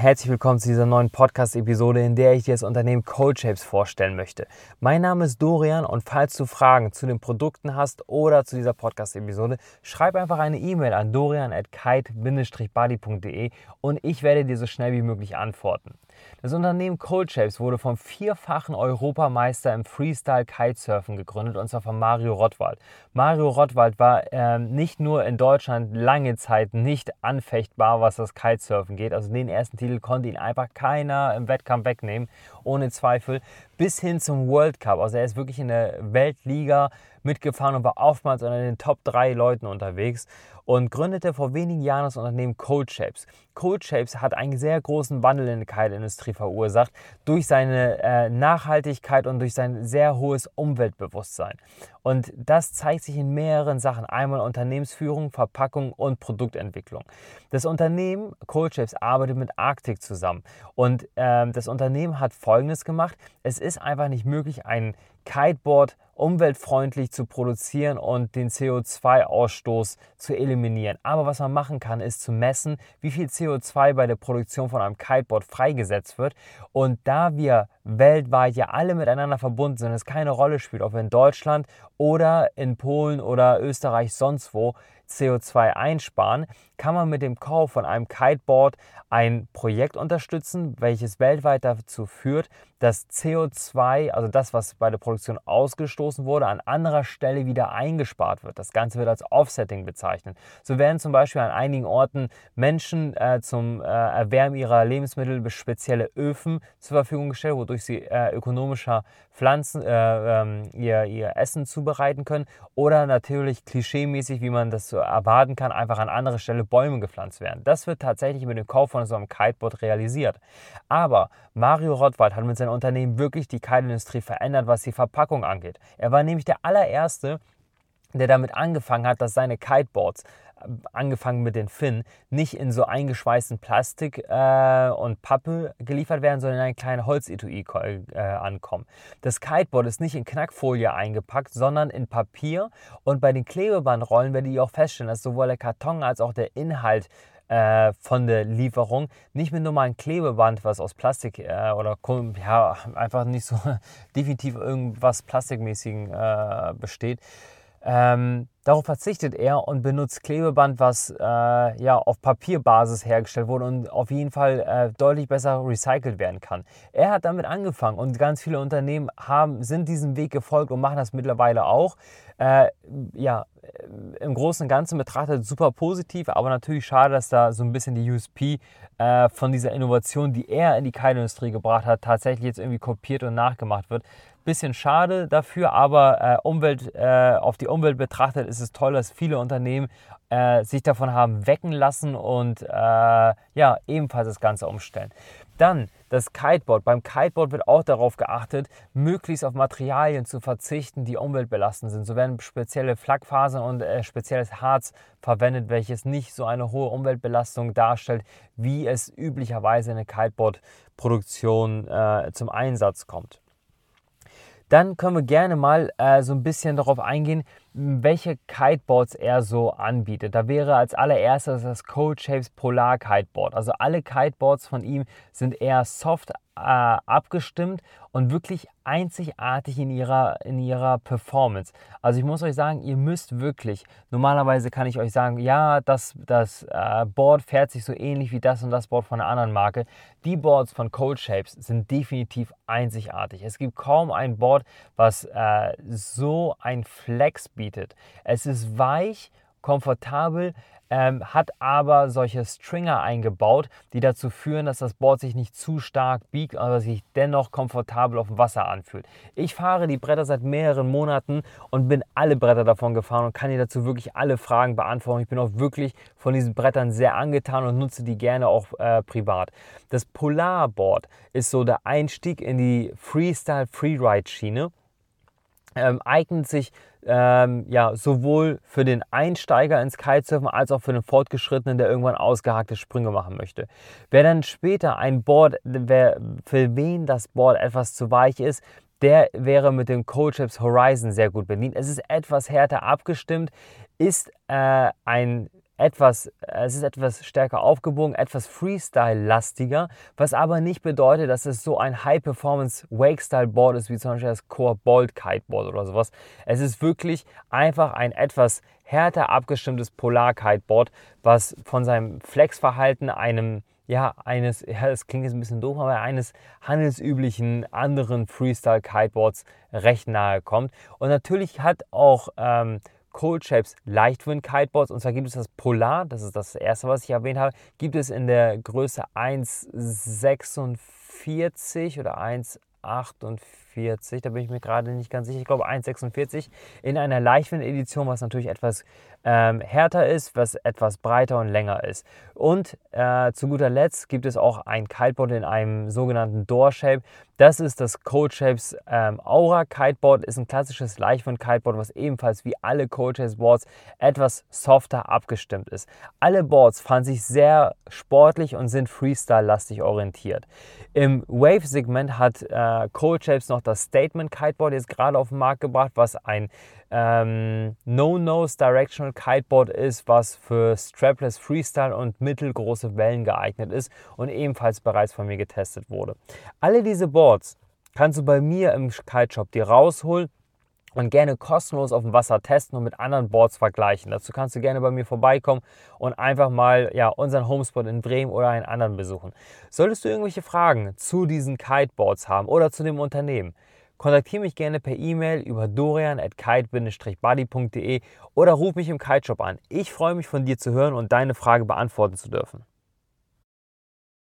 Herzlich willkommen zu dieser neuen Podcast-Episode, in der ich dir das Unternehmen CodeShapes vorstellen möchte. Mein Name ist Dorian und falls du Fragen zu den Produkten hast oder zu dieser Podcast-Episode, schreib einfach eine E-Mail an dorian.kite-buddy.de und ich werde dir so schnell wie möglich antworten. Das Unternehmen CodeShapes wurde vom vierfachen Europameister im Freestyle Kitesurfen gegründet und zwar von Mario Rottwald. Mario Rottwald war äh, nicht nur in Deutschland lange Zeit nicht anfechtbar, was das Kitesurfen geht. Also den ersten Titel konnte ihn einfach keiner im Wettkampf wegnehmen, ohne Zweifel, bis hin zum World Cup. Also er ist wirklich in der Weltliga mitgefahren und war oftmals unter den Top 3 Leuten unterwegs und gründete vor wenigen Jahren das Unternehmen CodeShapes. CodeShapes hat einen sehr großen Wandel in der Kite-Industrie verursacht durch seine äh, Nachhaltigkeit und durch sein sehr hohes Umweltbewusstsein. Und das zeigt sich in mehreren Sachen. Einmal Unternehmensführung, Verpackung und Produktentwicklung. Das Unternehmen CodeShapes arbeitet mit Arctic zusammen. Und äh, das Unternehmen hat Folgendes gemacht. Es einfach nicht möglich, ein Kiteboard umweltfreundlich zu produzieren und den CO2-Ausstoß zu eliminieren. Aber was man machen kann, ist zu messen, wie viel CO2 bei der Produktion von einem Kiteboard freigesetzt wird. Und da wir weltweit ja alle miteinander verbunden sind, es keine Rolle spielt, ob in Deutschland oder in Polen oder Österreich sonst wo CO2 einsparen, kann man mit dem Kauf von einem Kiteboard ein Projekt unterstützen, welches weltweit dazu führt, dass CO2, also das, was bei der Produktion ausgestoßen wurde, an anderer Stelle wieder eingespart wird. Das Ganze wird als Offsetting bezeichnet. So werden zum Beispiel an einigen Orten Menschen äh, zum äh, Erwärmen ihrer Lebensmittel spezielle Öfen zur Verfügung gestellt, wodurch sie äh, ökonomischer Pflanzen, äh, ähm, ihr, ihr Essen zubereiten können. Oder natürlich klischeemäßig, wie man das so erwarten kann, einfach an anderer Stelle Bäume gepflanzt werden. Das wird tatsächlich mit dem Kauf von so einem Kiteboard realisiert. Aber Mario Rottwald hat mit seinem Unternehmen wirklich die Kiteindustrie verändert, was die Verpackung angeht. Er war nämlich der allererste, der damit angefangen hat, dass seine Kiteboards angefangen mit den Finnen, nicht in so eingeschweißten Plastik äh, und Pappe geliefert werden, sondern in ein kleines Holzetui äh, ankommen. Das Kiteboard ist nicht in Knackfolie eingepackt, sondern in Papier und bei den Klebebandrollen werdet ihr auch feststellen, dass sowohl der Karton als auch der Inhalt äh, von der Lieferung. Nicht mit normalen Klebeband, was aus Plastik äh, oder ja, einfach nicht so definitiv irgendwas Plastikmäßigen äh, besteht, ähm, darauf verzichtet er und benutzt Klebeband, was äh, ja, auf Papierbasis hergestellt wurde und auf jeden Fall äh, deutlich besser recycelt werden kann. Er hat damit angefangen und ganz viele Unternehmen haben, sind diesem Weg gefolgt und machen das mittlerweile auch. Äh, ja, im Großen und Ganzen betrachtet super positiv, aber natürlich schade, dass da so ein bisschen die USP äh, von dieser Innovation, die er in die Keilindustrie gebracht hat, tatsächlich jetzt irgendwie kopiert und nachgemacht wird. Bisschen schade dafür, aber äh, Umwelt, äh, auf die Umwelt betrachtet ist es toll, dass viele Unternehmen äh, sich davon haben wecken lassen und äh, ja, ebenfalls das Ganze umstellen. Dann das Kiteboard. Beim Kiteboard wird auch darauf geachtet, möglichst auf Materialien zu verzichten, die umweltbelastend sind. So werden spezielle Flakfasern und äh, spezielles Harz verwendet, welches nicht so eine hohe Umweltbelastung darstellt, wie es üblicherweise in der Kiteboard-Produktion äh, zum Einsatz kommt. Dann können wir gerne mal äh, so ein bisschen darauf eingehen, welche Kiteboards er so anbietet. Da wäre als allererstes das Cold Shapes Polar Kiteboard. Also alle Kiteboards von ihm sind eher soft äh, abgestimmt und wirklich einzigartig in ihrer, in ihrer Performance. Also ich muss euch sagen, ihr müsst wirklich, normalerweise kann ich euch sagen, ja, das, das äh, Board fährt sich so ähnlich wie das und das Board von einer anderen Marke. Die Boards von Cold Shapes sind definitiv einzigartig. Es gibt kaum ein Board, was äh, so ein Flex bietet. Es ist weich, komfortabel, ähm, hat aber solche Stringer eingebaut, die dazu führen, dass das Board sich nicht zu stark biegt, aber sich dennoch komfortabel auf dem Wasser anfühlt. Ich fahre die Bretter seit mehreren Monaten und bin alle Bretter davon gefahren und kann dir dazu wirklich alle Fragen beantworten. Ich bin auch wirklich von diesen Brettern sehr angetan und nutze die gerne auch äh, privat. Das Polarboard ist so der Einstieg in die Freestyle Freeride Schiene ähm, eignet sich ähm, ja, sowohl für den Einsteiger ins Kitesurfen als auch für den Fortgeschrittenen, der irgendwann ausgehakte Sprünge machen möchte. Wer dann später ein Board, wer, für wen das Board etwas zu weich ist, der wäre mit dem Coachips Horizon sehr gut bedient. Es ist etwas härter abgestimmt, ist äh, ein etwas, es ist etwas stärker aufgebogen, etwas Freestyle-lastiger, was aber nicht bedeutet, dass es so ein High-Performance Wake-Style-Board ist, wie zum Beispiel das Core Bolt Kiteboard oder sowas. Es ist wirklich einfach ein etwas härter abgestimmtes Polar-Kiteboard, was von seinem Flex-Verhalten einem ja, eines, ja, das klingt jetzt ein bisschen doof, aber eines handelsüblichen anderen Freestyle-Kiteboards recht nahe kommt. Und natürlich hat auch ähm, Cold Shapes Leichtwind Kiteboards. Und zwar gibt es das Polar, das ist das erste, was ich erwähnt habe, gibt es in der Größe 1,46 oder 1,48, da bin ich mir gerade nicht ganz sicher, ich glaube 1,46 in einer Leichtwind-Edition, was natürlich etwas ähm, härter ist, was etwas breiter und länger ist. Und äh, zu guter Letzt gibt es auch ein Kiteboard in einem sogenannten Door Shape. Das ist das Cold Shapes ähm, Aura Kiteboard, ist ein klassisches Leichtwind Kiteboard, was ebenfalls wie alle Cold Shapes Boards etwas softer abgestimmt ist. Alle Boards fanden sich sehr sportlich und sind Freestyle-lastig orientiert. Im Wave-Segment hat äh, Cold Shapes noch das Statement Kiteboard jetzt gerade auf den Markt gebracht, was ein ähm, No-Nose Directional Kiteboard ist, was für Strapless Freestyle und mittelgroße Wellen geeignet ist und ebenfalls bereits von mir getestet wurde. Alle diese Boards kannst du bei mir im Kiteshop dir rausholen und gerne kostenlos auf dem Wasser testen und mit anderen Boards vergleichen. Dazu kannst du gerne bei mir vorbeikommen und einfach mal ja, unseren Homespot in Bremen oder einen anderen besuchen. Solltest du irgendwelche Fragen zu diesen Kiteboards haben oder zu dem Unternehmen, Kontaktiere mich gerne per E-Mail über dorian.kite-buddy.de oder ruf mich im Kiteshop an. Ich freue mich von dir zu hören und deine Frage beantworten zu dürfen.